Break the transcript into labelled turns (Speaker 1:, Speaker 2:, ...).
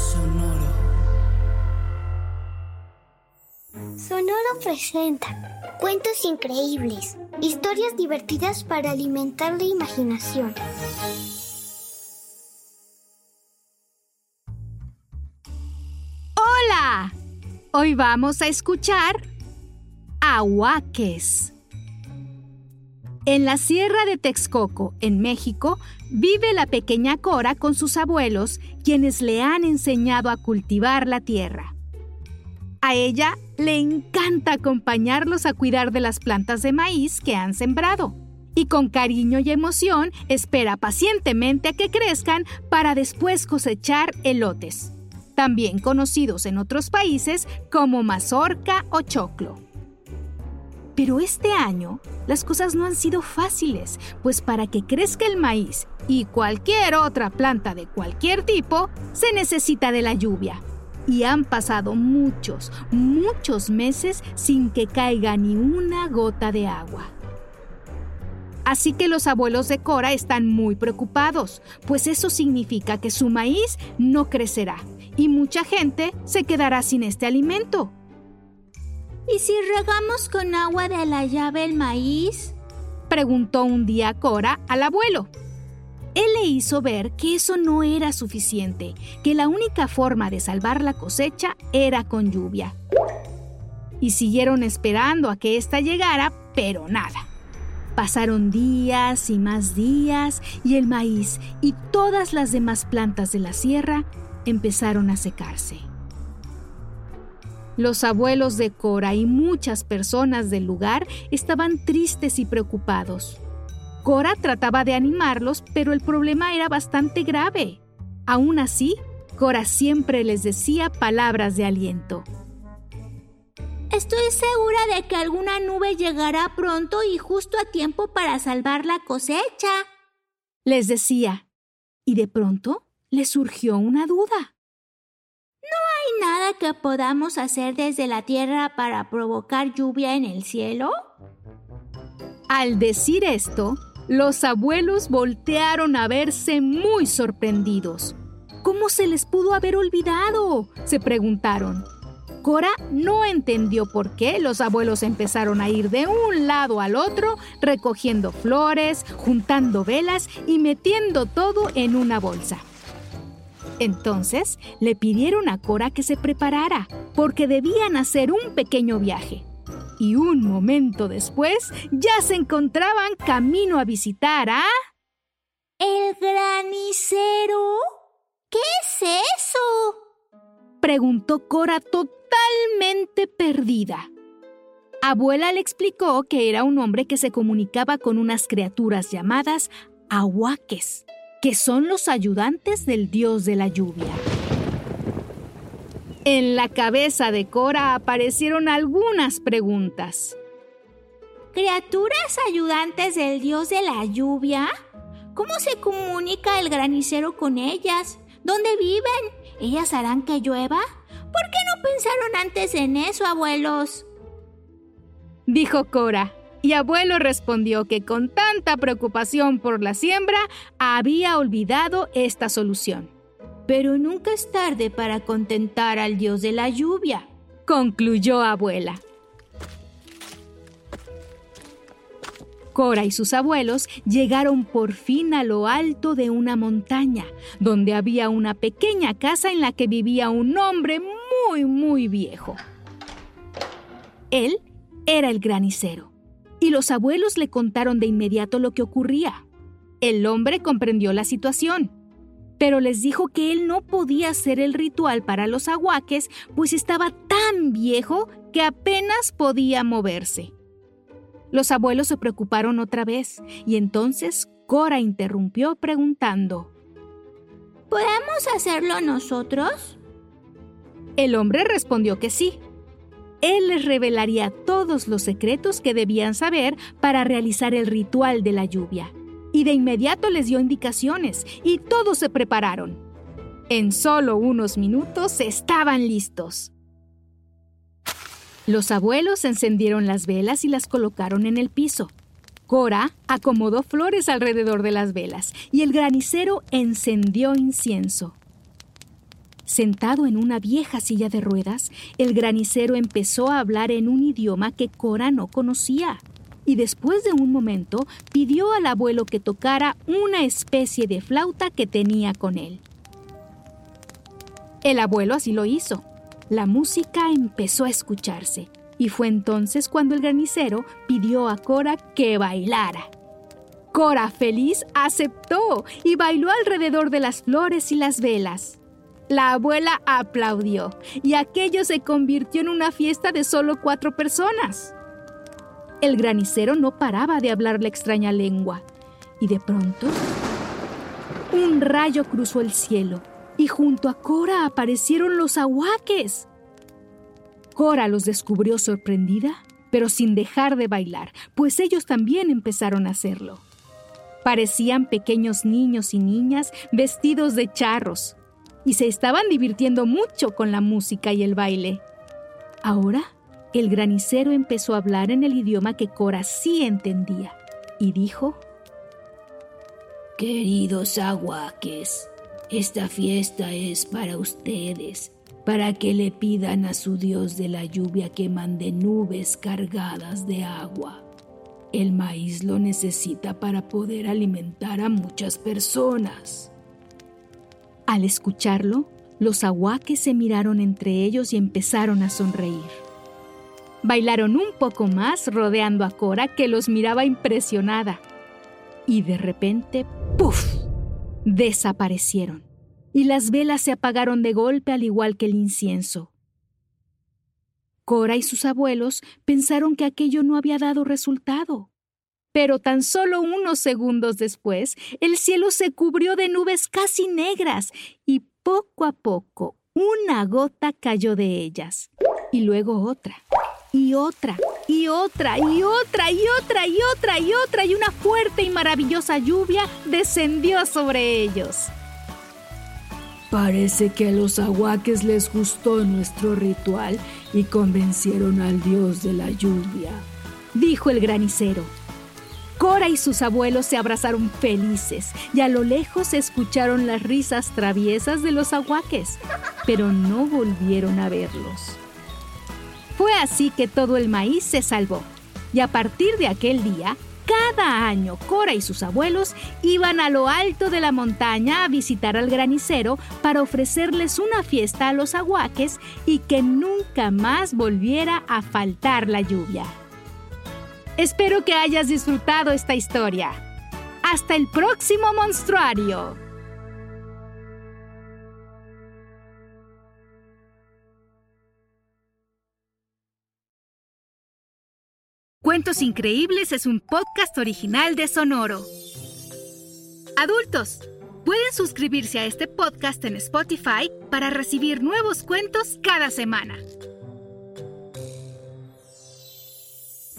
Speaker 1: Sonoro.
Speaker 2: Sonoro presenta cuentos increíbles, historias divertidas para alimentar la imaginación.
Speaker 3: Hola, hoy vamos a escuchar Ahuaques. En la Sierra de Texcoco, en México, vive la pequeña Cora con sus abuelos, quienes le han enseñado a cultivar la tierra. A ella le encanta acompañarlos a cuidar de las plantas de maíz que han sembrado. Y con cariño y emoción espera pacientemente a que crezcan para después cosechar elotes, también conocidos en otros países como mazorca o choclo. Pero este año las cosas no han sido fáciles, pues para que crezca el maíz y cualquier otra planta de cualquier tipo, se necesita de la lluvia. Y han pasado muchos, muchos meses sin que caiga ni una gota de agua. Así que los abuelos de Cora están muy preocupados, pues eso significa que su maíz no crecerá y mucha gente se quedará sin este alimento.
Speaker 4: ¿Y si regamos con agua de la llave el maíz?
Speaker 3: Preguntó un día Cora al abuelo. Él le hizo ver que eso no era suficiente, que la única forma de salvar la cosecha era con lluvia. Y siguieron esperando a que ésta llegara, pero nada. Pasaron días y más días y el maíz y todas las demás plantas de la sierra empezaron a secarse. Los abuelos de Cora y muchas personas del lugar estaban tristes y preocupados. Cora trataba de animarlos, pero el problema era bastante grave. Aún así, Cora siempre les decía palabras de aliento.
Speaker 4: Estoy segura de que alguna nube llegará pronto y justo a tiempo para salvar la cosecha.
Speaker 3: Les decía. Y de pronto le surgió una duda.
Speaker 4: ¿No hay nada que podamos hacer desde la tierra para provocar lluvia en el cielo?
Speaker 3: Al decir esto, los abuelos voltearon a verse muy sorprendidos. ¿Cómo se les pudo haber olvidado? se preguntaron. Cora no entendió por qué los abuelos empezaron a ir de un lado al otro recogiendo flores, juntando velas y metiendo todo en una bolsa. Entonces le pidieron a Cora que se preparara, porque debían hacer un pequeño viaje. Y un momento después ya se encontraban camino a visitar a...
Speaker 4: ¿El granicero? ¿Qué es eso?
Speaker 3: Preguntó Cora totalmente perdida. Abuela le explicó que era un hombre que se comunicaba con unas criaturas llamadas ahuaques que son los ayudantes del dios de la lluvia. En la cabeza de Cora aparecieron algunas preguntas.
Speaker 4: ¿Criaturas ayudantes del dios de la lluvia? ¿Cómo se comunica el granicero con ellas? ¿Dónde viven? ¿Ellas harán que llueva? ¿Por qué no pensaron antes en eso, abuelos?
Speaker 3: Dijo Cora, y abuelo respondió que con tanta preocupación por la siembra había olvidado esta solución.
Speaker 4: Pero nunca es tarde para contentar al dios de la lluvia,
Speaker 3: concluyó abuela. Cora y sus abuelos llegaron por fin a lo alto de una montaña, donde había una pequeña casa en la que vivía un hombre muy, muy viejo. Él era el granicero y los abuelos le contaron de inmediato lo que ocurría. El hombre comprendió la situación, pero les dijo que él no podía hacer el ritual para los aguaques, pues estaba tan viejo que apenas podía moverse. Los abuelos se preocuparon otra vez y entonces Cora interrumpió preguntando,
Speaker 4: ¿Podemos hacerlo nosotros?
Speaker 3: El hombre respondió que sí. Él les revelaría todos los secretos que debían saber para realizar el ritual de la lluvia. Y de inmediato les dio indicaciones y todos se prepararon. En solo unos minutos estaban listos. Los abuelos encendieron las velas y las colocaron en el piso. Cora acomodó flores alrededor de las velas y el granicero encendió incienso. Sentado en una vieja silla de ruedas, el granicero empezó a hablar en un idioma que Cora no conocía. Y después de un momento pidió al abuelo que tocara una especie de flauta que tenía con él. El abuelo así lo hizo. La música empezó a escucharse y fue entonces cuando el granicero pidió a Cora que bailara. Cora, feliz, aceptó y bailó alrededor de las flores y las velas. La abuela aplaudió y aquello se convirtió en una fiesta de solo cuatro personas. El granicero no paraba de hablar la extraña lengua y de pronto un rayo cruzó el cielo y junto a Cora aparecieron los ahuaques. Cora los descubrió sorprendida, pero sin dejar de bailar, pues ellos también empezaron a hacerlo. Parecían pequeños niños y niñas vestidos de charros, y se estaban divirtiendo mucho con la música y el baile. Ahora, el granicero empezó a hablar en el idioma que Cora sí entendía, y dijo,
Speaker 5: Queridos aguaques, esta fiesta es para ustedes para que le pidan a su Dios de la lluvia que mande nubes cargadas de agua. El maíz lo necesita para poder alimentar a muchas personas.
Speaker 3: Al escucharlo, los aguaques se miraron entre ellos y empezaron a sonreír. Bailaron un poco más rodeando a Cora que los miraba impresionada. Y de repente, ¡puf! desaparecieron y las velas se apagaron de golpe al igual que el incienso. Cora y sus abuelos pensaron que aquello no había dado resultado. Pero tan solo unos segundos después, el cielo se cubrió de nubes casi negras y poco a poco una gota cayó de ellas. Y luego otra, y otra, y otra, y otra, y otra, y otra, y otra, y una fuerte y maravillosa lluvia descendió sobre ellos.
Speaker 5: Parece que a los aguaques les gustó nuestro ritual y convencieron al dios de la lluvia,
Speaker 3: dijo el granicero. Cora y sus abuelos se abrazaron felices y a lo lejos escucharon las risas traviesas de los aguaques, pero no volvieron a verlos. Fue así que todo el maíz se salvó y a partir de aquel día cada año, Cora y sus abuelos iban a lo alto de la montaña a visitar al granicero para ofrecerles una fiesta a los aguaques y que nunca más volviera a faltar la lluvia. Espero que hayas disfrutado esta historia. Hasta el próximo monstruario. Cuentos Increíbles es un podcast original de Sonoro. Adultos, pueden suscribirse a este podcast en Spotify para recibir nuevos cuentos cada semana.